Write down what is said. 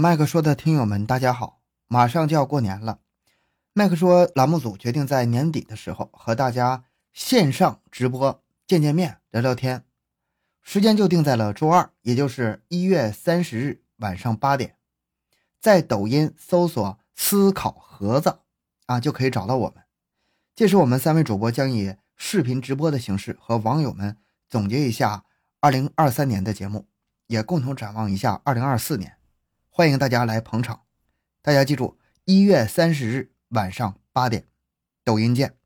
麦克说的听友们，大家好！马上就要过年了，麦克说栏目组决定在年底的时候和大家线上直播见见面、聊聊天，时间就定在了周二，也就是一月三十日晚上八点，在抖音搜索“思考盒子”啊，就可以找到我们。届时我们三位主播将以视频直播的形式和网友们总结一下二零二三年的节目，也共同展望一下二零二四年。欢迎大家来捧场，大家记住，一月三十日晚上八点，抖音见。